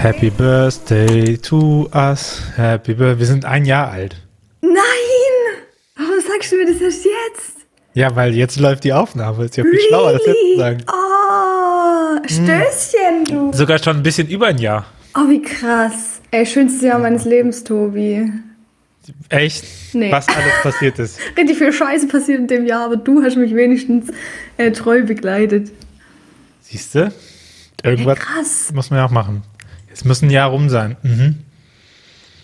Happy Birthday to us. Happy Birthday. Wir sind ein Jahr alt. Nein! Warum sagst du mir das erst jetzt? Ja, weil jetzt läuft die Aufnahme. Ist ja viel really? schlauer, das jetzt zu sagen. Oh, Stößchen, hm. du. Sogar schon ein bisschen über ein Jahr. Oh, wie krass. Ey, schönstes Jahr meines Lebens, Tobi. Echt? Nee. Was alles passiert ist. Richtig viel Scheiße passiert in dem Jahr, aber du hast mich wenigstens äh, treu begleitet. Siehst du? Irgendwas hey, muss man ja auch machen. Es muss ein Jahr rum sein. Mhm.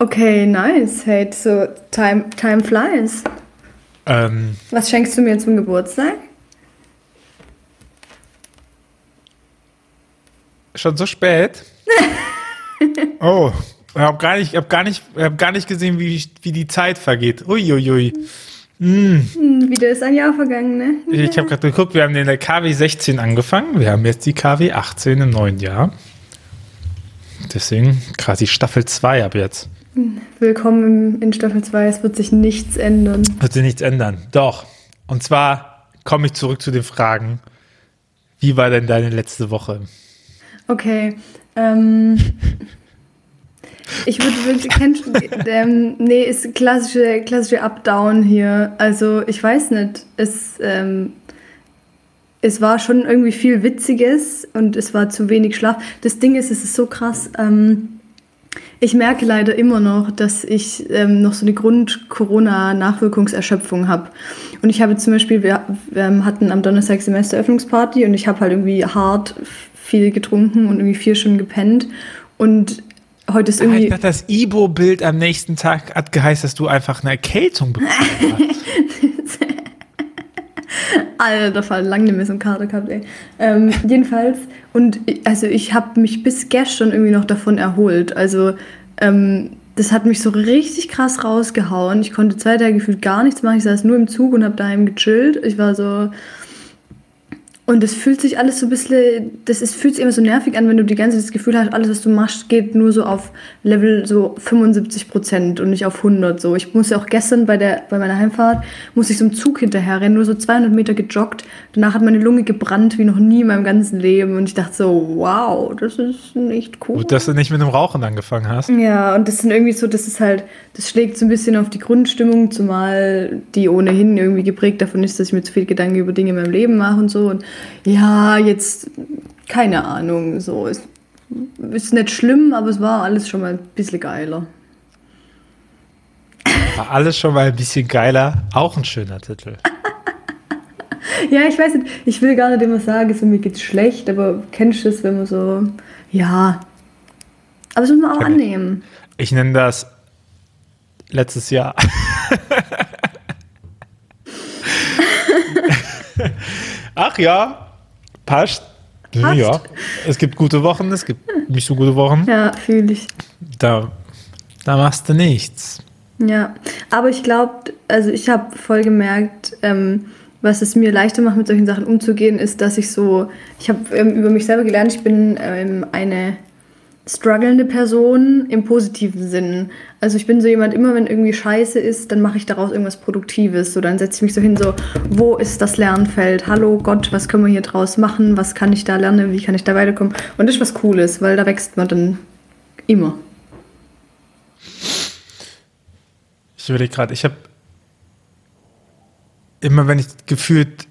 Okay, nice. Hey, so time, time flies. Ähm, Was schenkst du mir zum Geburtstag? Schon so spät? oh, ich habe gar, nicht, hab gar, nicht, hab gar nicht gesehen, wie, wie die Zeit vergeht. Uiuiui. Mm. Wieder ist ein Jahr vergangen, ne? Ich habe gerade geguckt, wir haben in der KW 16 angefangen. Wir haben jetzt die KW 18 im neuen Jahr. Deswegen quasi Staffel 2 ab jetzt. Willkommen in Staffel 2. Es wird sich nichts ändern. Wird sich nichts ändern. Doch. Und zwar komme ich zurück zu den Fragen. Wie war denn deine letzte Woche? Okay. Ähm, ich würde wirklich, kennst, ähm, nee, ist klassische, klassische Up-Down hier. Also, ich weiß nicht. Es, ähm, es war schon irgendwie viel Witziges und es war zu wenig Schlaf. Das Ding ist, es ist so krass. Ähm, ich merke leider immer noch, dass ich ähm, noch so eine Grund-Corona-Nachwirkungserschöpfung habe. Und ich habe zum Beispiel, wir, wir hatten am Donnerstag Semesteröffnungsparty und ich habe halt irgendwie hart viel getrunken und irgendwie vier Stunden gepennt. Und heute ist irgendwie. Ich dachte, das Ibo-Bild am nächsten Tag hat geheißen, dass du einfach eine Erkältung bekommen hast. Alter Fall, lange nicht mehr so einen Kater gehabt, ey. Ähm, jedenfalls, und also ich habe mich bis gestern irgendwie noch davon erholt. Also, ähm, das hat mich so richtig krass rausgehauen. Ich konnte zwei Tage gefühlt gar nichts machen. Ich saß nur im Zug und habe daheim gechillt. Ich war so, und es fühlt sich alles so ein bisschen, das ist, fühlt sich immer so nervig an, wenn du die ganze Zeit das Gefühl hast, alles, was du machst, geht nur so auf Level so 75 Prozent und nicht auf 100. So. Ich musste auch gestern bei, der, bei meiner Heimfahrt, musste ich so einem Zug hinterher rennen, nur so 200 Meter gejoggt. Danach hat meine Lunge gebrannt wie noch nie in meinem ganzen Leben. Und ich dachte so, wow, das ist nicht cool. Gut, dass du nicht mit dem Rauchen angefangen hast. Ja, und das sind irgendwie so, das ist halt, das schlägt so ein bisschen auf die Grundstimmung, zumal die ohnehin irgendwie geprägt davon ist, dass ich mir zu viel Gedanken über Dinge in meinem Leben mache und so. Und ja, jetzt, keine Ahnung, so. Es ist nicht schlimm, aber es war alles schon mal ein bisschen geiler. War alles schon mal ein bisschen geiler, auch ein schöner Titel. ja, ich weiß nicht, ich will gar nicht immer sagen, so mir geht's schlecht, aber kennst du es, wenn man so, ja. Aber das muss man auch okay. annehmen. Ich nenne das letztes Jahr. Ach ja, passt. passt. Ja, es gibt gute Wochen, es gibt nicht so gute Wochen. Ja, fühle ich. Da, da machst du nichts. Ja, aber ich glaube, also ich habe voll gemerkt, ähm, was es mir leichter macht, mit solchen Sachen umzugehen, ist, dass ich so, ich habe ähm, über mich selber gelernt, ich bin ähm, eine strugglende Person im positiven Sinn. Also ich bin so jemand, immer wenn irgendwie scheiße ist, dann mache ich daraus irgendwas Produktives. So, dann setze ich mich so hin, so, wo ist das Lernfeld? Hallo Gott, was können wir hier draus machen? Was kann ich da lernen? Wie kann ich da weiterkommen? Und das ist was Cooles, weil da wächst man dann immer. Ich überlege gerade, ich habe immer, wenn ich gefühlt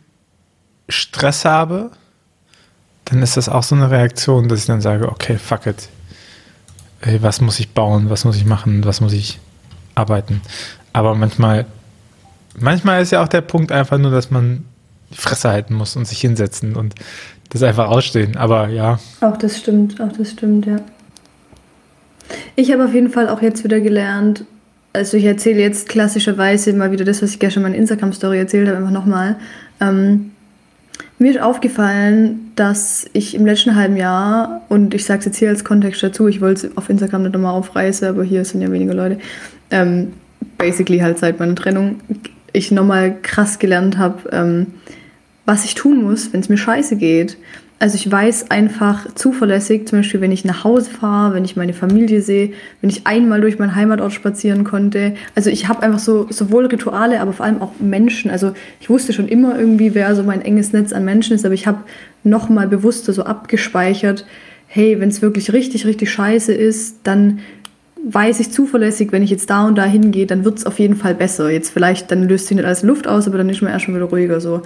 Stress habe, dann ist das auch so eine Reaktion, dass ich dann sage, okay, fuck it, ey, was muss ich bauen, was muss ich machen, was muss ich arbeiten. Aber manchmal, manchmal ist ja auch der Punkt einfach nur, dass man die Fresse halten muss und sich hinsetzen und das einfach ausstehen. Aber ja. Auch das stimmt, auch das stimmt, ja. Ich habe auf jeden Fall auch jetzt wieder gelernt, also ich erzähle jetzt klassischerweise mal wieder das, was ich gestern in meiner Instagram-Story erzählt habe, einfach nochmal. Ähm, mir ist aufgefallen, dass ich im letzten halben Jahr, und ich sage es jetzt hier als Kontext dazu, ich wollte es auf Instagram nicht nochmal aufreißen, aber hier sind ja wenige Leute, ähm, basically halt seit meiner Trennung, ich nochmal krass gelernt habe, ähm, was ich tun muss, wenn es mir scheiße geht. Also ich weiß einfach zuverlässig, zum Beispiel wenn ich nach Hause fahre, wenn ich meine Familie sehe, wenn ich einmal durch meinen Heimatort spazieren konnte. Also ich habe einfach so sowohl Rituale, aber vor allem auch Menschen. Also ich wusste schon immer irgendwie, wer so mein enges Netz an Menschen ist, aber ich habe nochmal bewusster so abgespeichert, hey, wenn es wirklich richtig, richtig scheiße ist, dann weiß ich zuverlässig, wenn ich jetzt da und da hingehe, dann wird es auf jeden Fall besser. Jetzt vielleicht, dann löst sich nicht alles Luft aus, aber dann ist man erst schon wieder ruhiger so.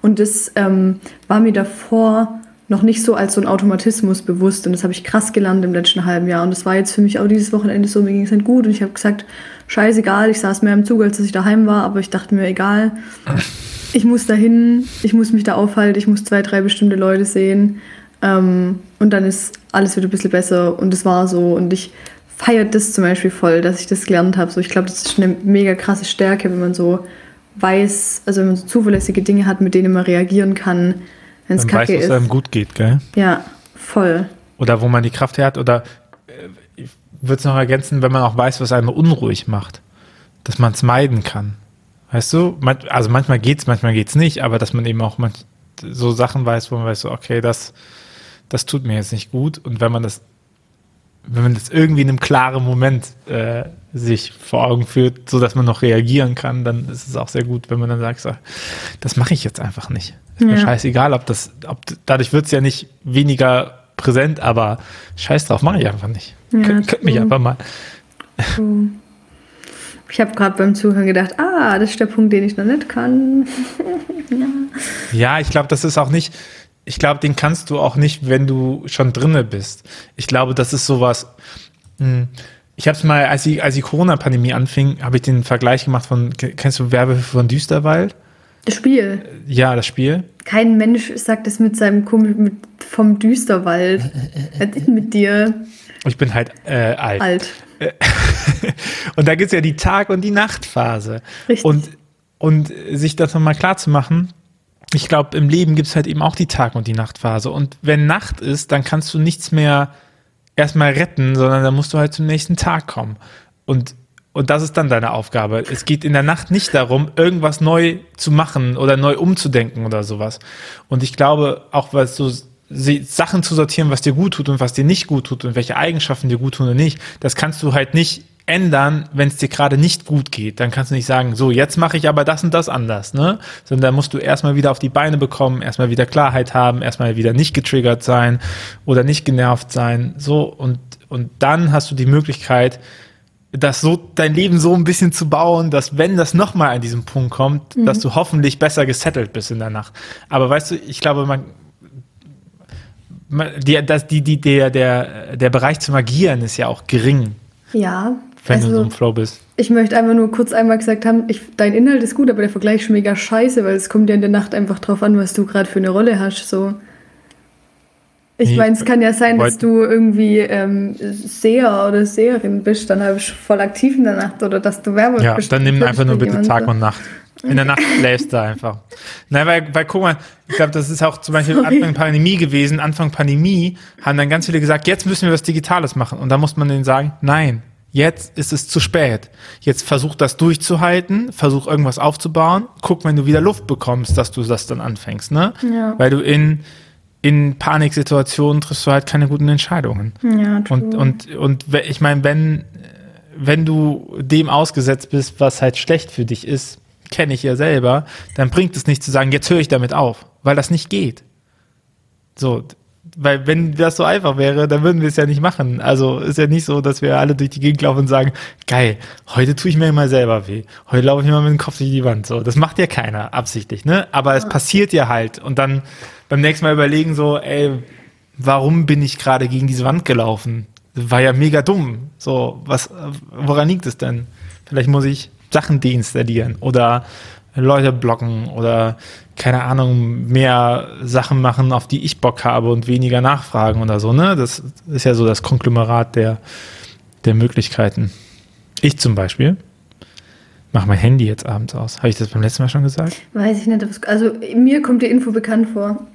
Und das ähm, war mir davor noch nicht so als so ein Automatismus bewusst und das habe ich krass gelernt im letzten halben Jahr und das war jetzt für mich auch dieses Wochenende so, mir ging es nicht gut und ich habe gesagt, scheißegal, ich saß mehr im Zug, als dass ich daheim war, aber ich dachte mir, egal, ich muss dahin, ich muss mich da aufhalten, ich muss zwei, drei bestimmte Leute sehen ähm, und dann ist alles wieder ein bisschen besser und das war so und ich feiert das zum Beispiel voll, dass ich das gelernt habe. So, ich glaube, das ist eine mega krasse Stärke, wenn man so weiß, also wenn man so zuverlässige Dinge hat, mit denen man reagieren kann, wenn es kacke weiß, ist. einem gut geht, gell? Ja, voll. Oder wo man die Kraft her hat. Oder äh, ich würde es noch ergänzen, wenn man auch weiß, was einen unruhig macht. Dass man es meiden kann. Weißt du? Also manchmal geht es, manchmal geht es nicht, aber dass man eben auch so Sachen weiß, wo man weiß, so, okay, das, das tut mir jetzt nicht gut. Und wenn man das wenn man das irgendwie in einem klaren Moment äh, sich vor Augen führt, so dass man noch reagieren kann, dann ist es auch sehr gut, wenn man dann sagt, so, das mache ich jetzt einfach nicht. Ist ja. mir scheißegal, ob das, ob dadurch wird es ja nicht weniger präsent, aber scheiß drauf, mache ich einfach nicht. Ja, Kön könnt mich einfach mal. Ich habe gerade beim Zuhören gedacht, ah, das ist der Punkt, den ich noch nicht kann. ja. ja, ich glaube, das ist auch nicht ich glaube, den kannst du auch nicht, wenn du schon drinne bist. Ich glaube, das ist sowas. Hm, ich habe es mal, als die, als die Corona-Pandemie anfing, habe ich den Vergleich gemacht von, kennst du Werbe von Düsterwald? Das Spiel. Ja, das Spiel. Kein Mensch sagt es mit seinem Kumpel mit, vom Düsterwald. Was ist mit dir? Ich bin halt äh, alt. Alt. und da gibt es ja die Tag- und die Nachtphase. Richtig. Und, und sich das nochmal klar zu machen, ich glaube, im Leben gibt es halt eben auch die Tag- und die Nachtphase. Und wenn Nacht ist, dann kannst du nichts mehr erstmal retten, sondern dann musst du halt zum nächsten Tag kommen. Und, und das ist dann deine Aufgabe. Es geht in der Nacht nicht darum, irgendwas neu zu machen oder neu umzudenken oder sowas. Und ich glaube, auch weil so Sachen zu sortieren, was dir gut tut und was dir nicht gut tut und welche Eigenschaften dir gut tun oder nicht, das kannst du halt nicht ändern, wenn es dir gerade nicht gut geht. Dann kannst du nicht sagen, so, jetzt mache ich aber das und das anders, ne? Sondern da musst du erstmal wieder auf die Beine bekommen, erstmal wieder Klarheit haben, erstmal wieder nicht getriggert sein oder nicht genervt sein, so und und dann hast du die Möglichkeit, das so dein Leben so ein bisschen zu bauen, dass wenn das nochmal an diesem Punkt kommt, mhm. dass du hoffentlich besser gesettelt bist in der Nacht. Aber weißt du, ich glaube, man die, das, die, die, der, der, der Bereich zu magieren ist ja auch gering. Ja, wenn also, du so im Flow bist. Ich möchte einfach nur kurz einmal gesagt haben, ich, dein Inhalt ist gut, aber der Vergleich ist mega scheiße, weil es kommt ja in der Nacht einfach drauf an, was du gerade für eine Rolle hast. So. Ich nee, meine, es kann ja sein, dass du irgendwie ähm, Seher oder Seherin bist, dann habe ich voll aktiv in der Nacht oder dass du Werbung ja, bist. Ja, dann nimm einfach nur bitte Tag so. und Nacht. In der Nacht schläfst du einfach. Nein, weil, weil guck mal, ich glaube, das ist auch zum Beispiel Sorry. Anfang Pandemie gewesen. Anfang Pandemie haben dann ganz viele gesagt, jetzt müssen wir was Digitales machen. Und da muss man denen sagen, nein, Jetzt ist es zu spät. Jetzt versuch das durchzuhalten, versuch irgendwas aufzubauen. Guck, wenn du wieder Luft bekommst, dass du das dann anfängst, ne? Ja. Weil du in, in Paniksituationen triffst du halt keine guten Entscheidungen. Ja, true. Und, und, und ich meine, wenn, wenn du dem ausgesetzt bist, was halt schlecht für dich ist, kenne ich ja selber, dann bringt es nicht zu sagen, jetzt höre ich damit auf, weil das nicht geht. So, weil wenn das so einfach wäre, dann würden wir es ja nicht machen. Also ist ja nicht so, dass wir alle durch die Gegend laufen und sagen, geil, heute tue ich mir mal selber weh. Heute laufe ich mal mit dem Kopf durch die Wand. So, das macht ja keiner absichtlich, ne? Aber es passiert ja halt. Und dann beim nächsten Mal überlegen so, ey, warum bin ich gerade gegen diese Wand gelaufen? War ja mega dumm. So, was, woran liegt es denn? Vielleicht muss ich Sachen deinstallieren oder Leute blocken oder keine Ahnung, mehr Sachen machen, auf die ich Bock habe und weniger nachfragen oder so, ne? Das ist ja so das Konglomerat der, der Möglichkeiten. Ich zum Beispiel mache mein Handy jetzt abends aus. Habe ich das beim letzten Mal schon gesagt? Weiß ich nicht. Also mir kommt die Info bekannt vor.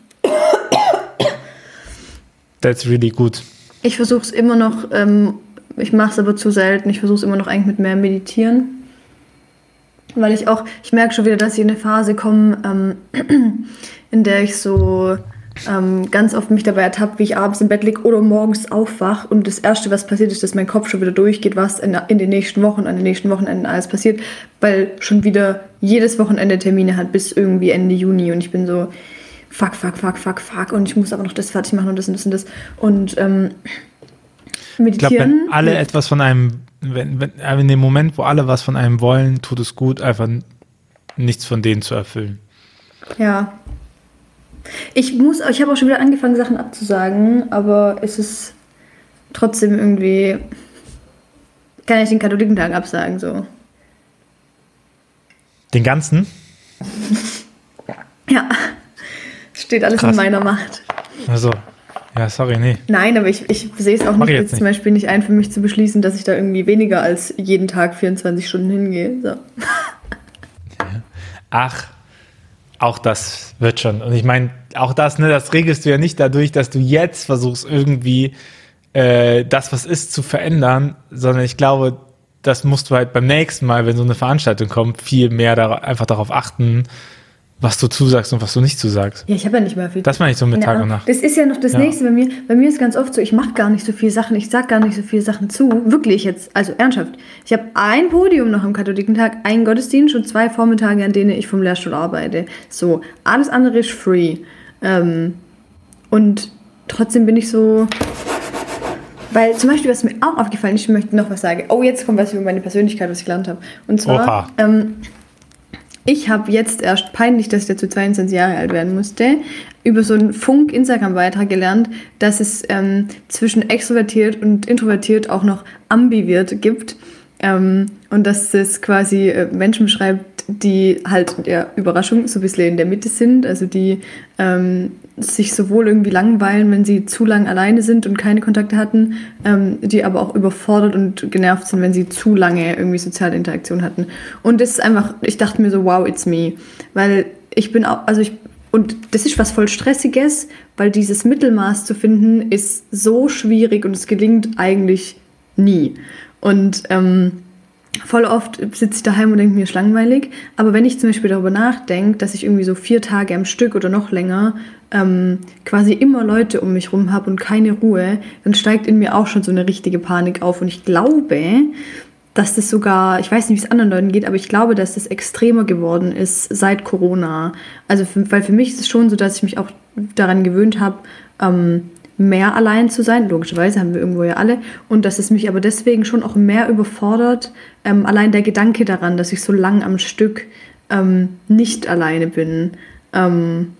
That's really good. Ich versuche es immer noch, ähm, ich mache es aber zu selten. Ich versuche es immer noch eigentlich mit mehr Meditieren weil ich auch, ich merke schon wieder, dass ich in eine Phase komme, ähm, in der ich so ähm, ganz oft mich dabei ertappt, wie ich abends im Bett liege oder morgens aufwach und das Erste, was passiert ist, dass mein Kopf schon wieder durchgeht, was in, in den nächsten Wochen, an den nächsten Wochenenden alles passiert, weil schon wieder jedes Wochenende Termine hat bis irgendwie Ende Juni und ich bin so, fuck, fuck, fuck, fuck, fuck und ich muss aber noch das fertig machen und das und das und das. Und ähm, meditieren. Ich glaube, wenn alle etwas von einem, wenn, wenn, in dem Moment, wo alle was von einem wollen, tut es gut, einfach nichts von denen zu erfüllen. Ja. Ich muss, ich habe auch schon wieder angefangen, Sachen abzusagen, aber es ist trotzdem irgendwie, kann ich den Katholikentag absagen, so. Den ganzen? ja. Steht alles Krass. in meiner Macht. Also, ja, sorry, nee. Nein, aber ich, ich sehe es auch nicht, jetzt, nicht. zum Beispiel nicht ein, für mich zu beschließen, dass ich da irgendwie weniger als jeden Tag 24 Stunden hingehe. So. Ach, auch das wird schon. Und ich meine, auch das, ne, das regelst du ja nicht dadurch, dass du jetzt versuchst, irgendwie äh, das, was ist, zu verändern, sondern ich glaube, das musst du halt beim nächsten Mal, wenn so eine Veranstaltung kommt, viel mehr da, einfach darauf achten, was du zusagst und was du nicht zusagst. Ja, ich habe ja nicht mehr viel. Das meine ich so mit Tag und Nacht. Das ist ja noch das ja. nächste bei mir. Bei mir ist ganz oft so, ich mache gar nicht so viele Sachen, ich sag gar nicht so viele Sachen zu. Wirklich jetzt, also ernsthaft. Ich habe ein Podium noch am Katholikentag, einen Gottesdienst und zwei Vormittage, an denen ich vom Lehrstuhl arbeite. So, alles andere ist free. Ähm, und trotzdem bin ich so, weil zum Beispiel, was mir auch aufgefallen ist, ich möchte noch was sagen. Oh, jetzt kommt was über meine Persönlichkeit, was ich gelernt habe. Und zwar, ähm, ich habe jetzt erst peinlich, dass ich dazu 22 Jahre alt werden musste, über so einen Funk-Instagram-Beitrag gelernt, dass es ähm, zwischen extrovertiert und introvertiert auch noch ambiviert gibt. Ähm, und dass es quasi äh, Menschen beschreibt, die halt ja, Überraschung so ein bisschen in der Mitte sind, also die ähm, sich sowohl irgendwie langweilen, wenn sie zu lang alleine sind und keine Kontakte hatten, ähm, die aber auch überfordert und genervt sind, wenn sie zu lange irgendwie soziale Interaktion hatten. Und das ist einfach, ich dachte mir so, wow, it's me. Weil ich bin auch, also ich, und das ist was voll Stressiges, weil dieses Mittelmaß zu finden ist so schwierig und es gelingt eigentlich nie. Und ähm, voll oft sitze ich daheim und denke mir, ist langweilig. Aber wenn ich zum Beispiel darüber nachdenke, dass ich irgendwie so vier Tage am Stück oder noch länger ähm, quasi immer Leute um mich rum habe und keine Ruhe, dann steigt in mir auch schon so eine richtige Panik auf. Und ich glaube, dass das sogar, ich weiß nicht, wie es anderen Leuten geht, aber ich glaube, dass das extremer geworden ist seit Corona. Also, für, weil für mich ist es schon so, dass ich mich auch daran gewöhnt habe, ähm, mehr allein zu sein. Logischerweise haben wir irgendwo ja alle. Und dass es mich aber deswegen schon auch mehr überfordert, ähm, allein der Gedanke daran, dass ich so lang am Stück ähm, nicht alleine bin ähm,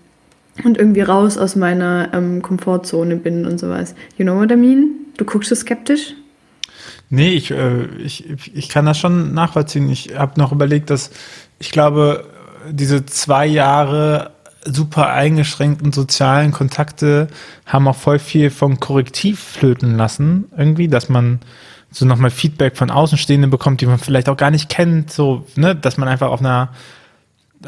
und irgendwie raus aus meiner ähm, Komfortzone bin und sowas. You know what I mean? Du guckst so skeptisch? Nee, ich, äh, ich, ich kann das schon nachvollziehen. Ich habe noch überlegt, dass ich glaube, diese zwei Jahre super eingeschränkten sozialen Kontakte haben auch voll viel vom Korrektiv flöten lassen, irgendwie, dass man so nochmal Feedback von Außenstehenden bekommt, die man vielleicht auch gar nicht kennt, so, ne, dass man einfach auf einer,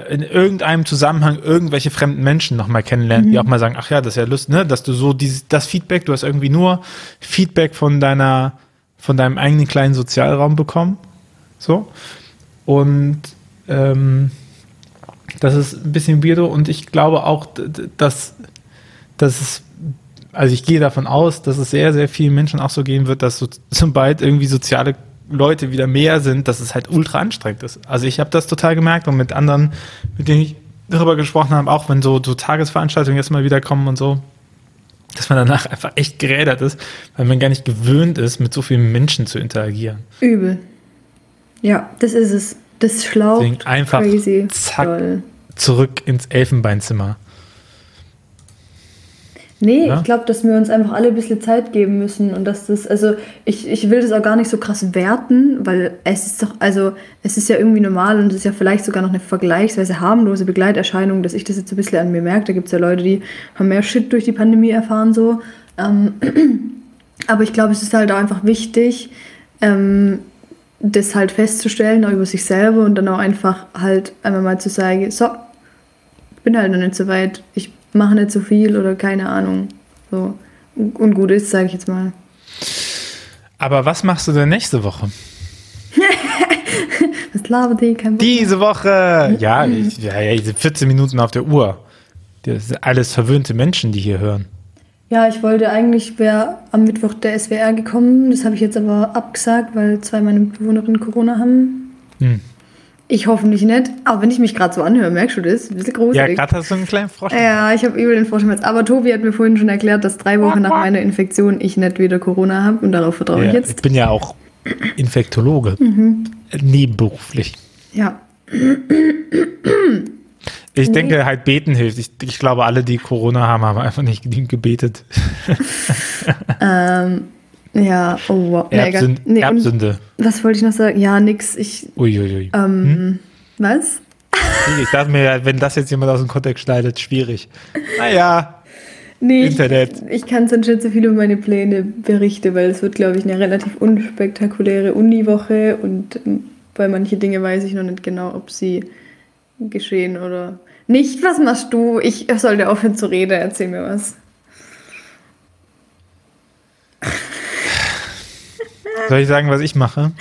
in irgendeinem Zusammenhang irgendwelche fremden Menschen nochmal kennenlernt, mhm. die auch mal sagen, ach ja, das ist ja lustig, ne, dass du so dieses, das Feedback, du hast irgendwie nur Feedback von deiner, von deinem eigenen kleinen Sozialraum bekommen, so, und, ähm, das ist ein bisschen weirdo und ich glaube auch, dass, dass es, also ich gehe davon aus, dass es sehr, sehr vielen Menschen auch so gehen wird, dass so, sobald irgendwie soziale Leute wieder mehr sind, dass es halt ultra anstrengend ist. Also ich habe das total gemerkt und mit anderen, mit denen ich darüber gesprochen habe, auch wenn so, so Tagesveranstaltungen jetzt mal wieder kommen und so, dass man danach einfach echt gerädert ist, weil man gar nicht gewöhnt ist, mit so vielen Menschen zu interagieren. Übel. Ja, das ist es. Das ist schlau. Deswegen einfach crazy, zack, toll. zurück ins Elfenbeinzimmer. Nee, ja? ich glaube, dass wir uns einfach alle ein bisschen Zeit geben müssen und dass das, also ich, ich will das auch gar nicht so krass werten, weil es ist doch, also es ist ja irgendwie normal und es ist ja vielleicht sogar noch eine vergleichsweise harmlose Begleiterscheinung, dass ich das jetzt ein bisschen an mir merke. Da gibt es ja Leute, die haben mehr Shit durch die Pandemie erfahren so. Ähm, aber ich glaube, es ist halt auch einfach wichtig, ähm, das halt festzustellen, auch über sich selber und dann auch einfach halt einmal mal zu sagen, so, ich bin halt noch nicht so weit, ich mache nicht so viel oder keine Ahnung. So. Und gut ist, sage ich jetzt mal. Aber was machst du denn nächste Woche? was labert die? Kein Diese Woche! Ja, ich, ja, ja, 14 Minuten auf der Uhr. Das sind alles verwöhnte Menschen, die hier hören. Ja, ich wollte eigentlich, wäre am Mittwoch der SWR gekommen. Das habe ich jetzt aber abgesagt, weil zwei meiner Bewohnerinnen Corona haben. Hm. Ich hoffentlich nicht. Aber wenn ich mich gerade so anhöre, merkst du das? Ein bisschen Ja, gruselig. gerade hast du einen kleinen Frosch. Ja, ich habe übel den Froschschmerz. Aber Tobi hat mir vorhin schon erklärt, dass drei Wochen nach meiner Infektion ich nicht wieder Corona habe und darauf vertraue ich Ja, ich jetzt. bin ja auch Infektologe. Mhm. Nebenberuflich. Ja. Ich denke, halt beten hilft. Ich, ich glaube, alle, die Corona haben, haben einfach nicht genügend gebetet. Ähm, ja, oh wow. Nee. Erbsünde. Nee, Erbsünde. was wollte ich noch sagen? Ja, nix. Ich, Uiuiui. ähm, was? Ich dachte mir, wenn das jetzt jemand aus dem Kontext schneidet, schwierig. Naja, Nee, Internet. ich, ich kann sonst nicht so viel über meine Pläne berichten, weil es wird, glaube ich, eine relativ unspektakuläre Uniwoche und ähm, bei manche Dinge weiß ich noch nicht genau, ob sie geschehen oder nicht. Was machst du? Ich sollte aufhören zu reden. Erzähl mir was. soll ich sagen, was ich mache?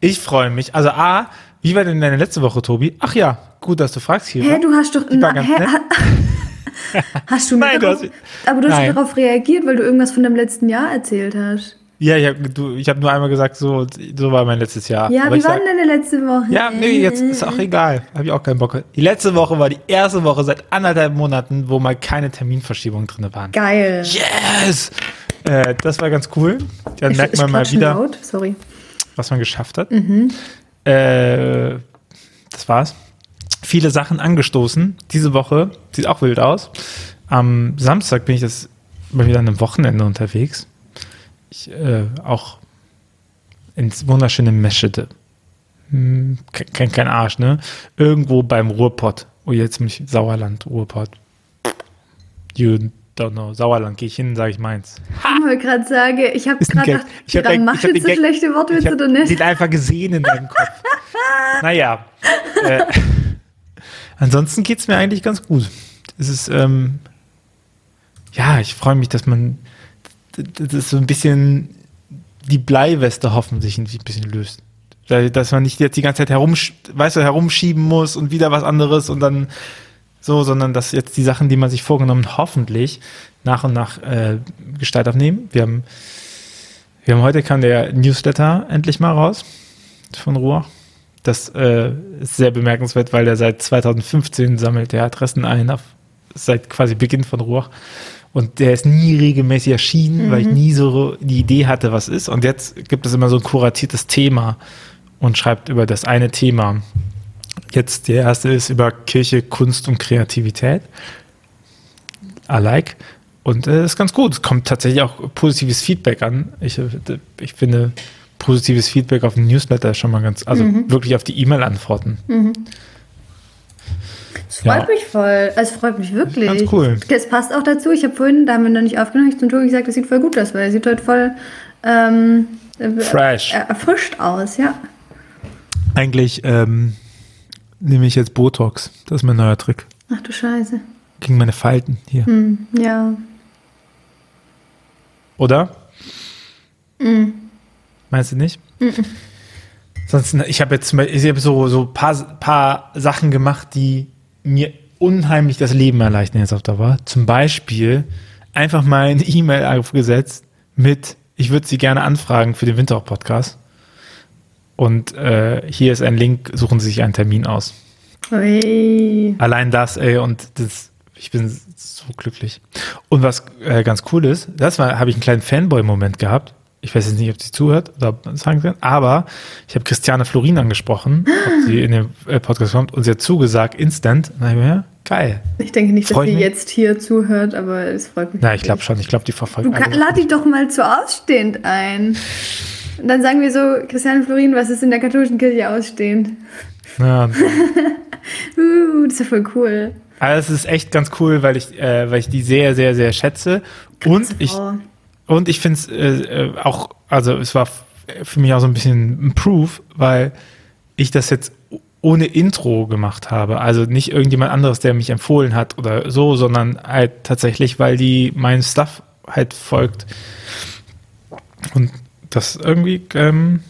Ich freue mich. Also A, wie war denn deine letzte Woche, Tobi? Ach ja, gut, dass du fragst hier. Hä, du hast doch. Na, hä, hast du, Nein, du darauf, hast- aber du hast Nein. darauf reagiert, weil du irgendwas von deinem letzten Jahr erzählt hast. Ja, ich habe hab nur einmal gesagt, so, so war mein letztes Jahr. Ja, Aber wie war denn deine letzte Woche? Ja, nee, jetzt ist auch egal. Habe ich auch keinen Bock. Die letzte Woche war die erste Woche seit anderthalb Monaten, wo mal keine Terminverschiebungen drin waren. Geil. Yes! Äh, das war ganz cool. Dann Ich- merkt man mal wieder, Laut. Sorry. was man geschafft hat. Mhm. Äh, das war's. Viele Sachen angestoßen. Diese Woche sieht auch wild aus. Am Samstag bin ich das mal wieder an einem Wochenende unterwegs. Ich, äh, auch ins wunderschöne Meschede. Hm, kein, kein, Arsch, ne? Irgendwo beim Ruhrpott. Oh, jetzt bin ich Sauerland, Ruhrpott. You don't know. Sauerland, gehe ich hin, sage ich meins. Ich wollte gerade sagen, ich habe gerade gedacht, Ich hab ich hab jetzt so Gag- schlechte Wortwitze oder nicht? den einfach gesehen in meinem Kopf. naja. Äh, ansonsten geht es mir eigentlich ganz gut. Es ist, ähm, ja, ich freue mich, dass man, das ist so ein bisschen die Bleiweste hoffentlich ein bisschen löst. Dass man nicht jetzt die ganze Zeit herum, weißt du, herumschieben muss und wieder was anderes und dann so, sondern dass jetzt die Sachen, die man sich vorgenommen, hoffentlich nach und nach äh, Gestalt aufnehmen. Wir haben, wir haben heute kam der Newsletter endlich mal raus von Ruhr. Das äh, ist sehr bemerkenswert, weil der seit 2015 sammelt der Adressen ein, auf, seit quasi Beginn von Ruhr. Und der ist nie regelmäßig erschienen, weil ich nie so die Idee hatte, was ist. Und jetzt gibt es immer so ein kuratiertes Thema und schreibt über das eine Thema. Jetzt der erste ist über Kirche, Kunst und Kreativität. I like. Und äh, ist ganz gut. Es kommt tatsächlich auch positives Feedback an. Ich, äh, ich finde positives Feedback auf den Newsletter schon mal ganz, also wirklich auf die E-Mail-Antworten. Es freut Ja. mich voll. Es freut mich wirklich. Ganz cool. Das passt auch dazu. Ich habe vorhin, da haben wir noch nicht aufgenommen, ich zum Tobi gesagt, das sieht voll gut aus, weil er sieht heute voll ähm, äh, Fresh. äh, erfrischt aus, ja. Eigentlich ähm, nehme ich jetzt Botox. Das ist mein neuer Trick. Ach du Scheiße. Gegen meine Falten hier. Hm, ja. Oder? Mm. Meinst du nicht? Sonst, ich habe jetzt ich habe so, so paar, paar Sachen gemacht, die mir unheimlich das Leben erleichtern jetzt auf Dauer. Zum Beispiel einfach mal eine E-Mail aufgesetzt mit, ich würde Sie gerne anfragen für den Winterhoch-Podcast. Und äh, hier ist ein Link, suchen Sie sich einen Termin aus. Ui. Allein das, ey, und das, ich bin so glücklich. Und was äh, ganz cool ist, das war, habe ich einen kleinen Fanboy-Moment gehabt. Ich weiß jetzt nicht, ob sie zuhört oder sagen kann, aber ich habe Christiane Florin angesprochen, ob sie in den äh, Podcast kommt und sie hat zugesagt, instant. Na, ja, geil. Ich denke nicht, dass Freut sie mich. jetzt hier zuhört, aber es freut mich. Na, ich glaube schon, ich glaube, die Du verfolgt kann, alle. lad dich doch mal zu ausstehend ein. Und dann sagen wir so, Christiane Florin, was ist in der katholischen Kirche ausstehend? Ja, Uh, das ist ja voll cool. also es ist echt ganz cool, weil ich, äh, weil ich die sehr, sehr, sehr schätze. Und ich, Oh. Und ich finde es äh, äh, auch, also es war für mich auch so ein bisschen ein Proof, weil ich das jetzt ohne Intro gemacht habe. Also nicht irgendjemand anderes, der mich empfohlen hat oder so, sondern halt tatsächlich, weil die meinen Stuff halt folgt. Und das irgendwie, ähm,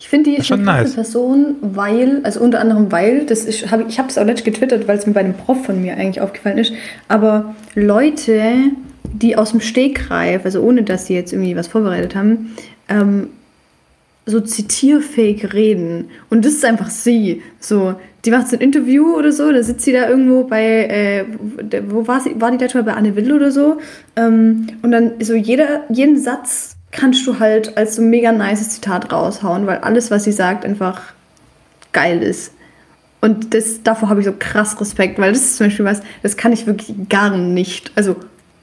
Ich finde, die ist schon eine nice. Person, weil, also unter anderem weil, das ist, hab, ich ich habe es auch nicht getwittert, weil es mir bei einem Prof von mir eigentlich aufgefallen ist, aber Leute, die aus dem Stegreif, also ohne dass sie jetzt irgendwie was vorbereitet haben, ähm, so zitierfähig reden. Und das ist einfach sie. So, die macht so ein Interview oder so, da sitzt sie da irgendwo bei, äh, wo war sie, war die letzte Mal bei Anne Will oder so? Ähm, und dann so jeder, jeden Satz kannst du halt als so mega nice Zitat raushauen, weil alles, was sie sagt, einfach geil ist. Und das, davor habe ich so krass Respekt, weil das ist zum Beispiel was, das kann ich wirklich gar nicht. Also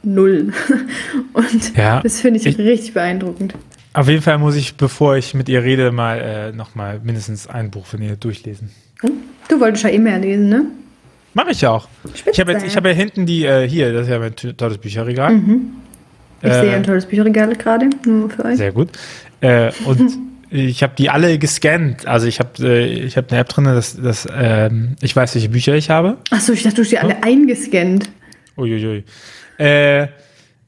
null. Und ja, das finde ich, ich, richtig beeindruckend. Auf jeden Fall muss ich, bevor ich mit ihr rede, mal äh, nochmal mindestens ein Buch von ihr durchlesen. Hm? Du wolltest ja eh mehr lesen, ne? Mache ich ja auch. Spitze. Ich habe hab ja hinten die, äh, hier, das ist ja mein tolles Bücherregal. Mhm. Ich äh, sehe ein tolles Bücherregal gerade, nur für euch. Sehr gut. Äh, und ich habe die alle gescannt. Also ich habe äh, ich hab eine App drin, dass, dass ähm, ich weiß, welche Bücher ich habe. Achso, ich dachte, du hast die alle eingescannt. Uiuiui. Äh,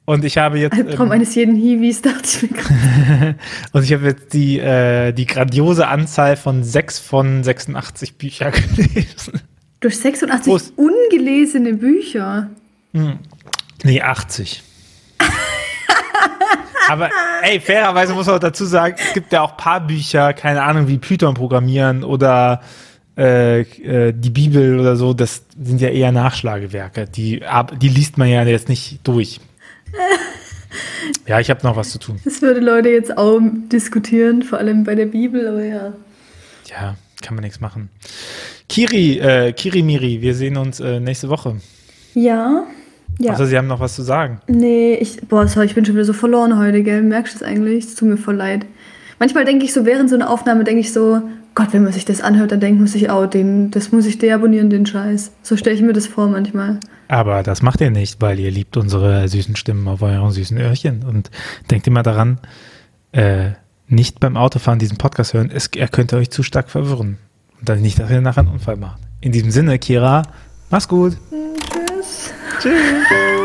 und ich habe jetzt. Albtraum ähm, eines jeden Hiwis, dachte ich mir gerade. und ich habe jetzt die, äh, die grandiose Anzahl von 6 von 86 Büchern gelesen. Durch 86 Prost. ungelesene Bücher? Hm. Nee, 80. Aber ey, fairerweise muss man auch dazu sagen, es gibt ja auch ein paar Bücher, keine Ahnung, wie Python programmieren oder äh, äh, die Bibel oder so, das sind ja eher Nachschlagewerke. Die, die liest man ja jetzt nicht durch. Ja, ich habe noch was zu tun. Das würde Leute jetzt auch diskutieren, vor allem bei der Bibel, aber ja. Ja, kann man nichts machen. Kiri, äh, Kiri Miri, wir sehen uns äh, nächste Woche. Ja. Ja. Also Sie haben noch was zu sagen. Nee, ich, boah, sorry, ich bin schon wieder so verloren heute, gell? Merkst du das eigentlich? Es tut mir voll leid. Manchmal denke ich so, während so einer Aufnahme denke ich so, Gott, wenn man sich das anhört, dann denkt man sich auch, den, das muss ich deabonnieren, den Scheiß. So stelle ich mir das vor manchmal. Aber das macht ihr nicht, weil ihr liebt unsere süßen Stimmen auf euren süßen Öhrchen. Und denkt immer daran, äh, nicht beim Autofahren diesen Podcast hören. Es, er könnte euch zu stark verwirren. Und dann nicht, dass ihr nachher einen Unfall macht. In diesem Sinne, Kira, mach's gut. Tschüss. Tschüss.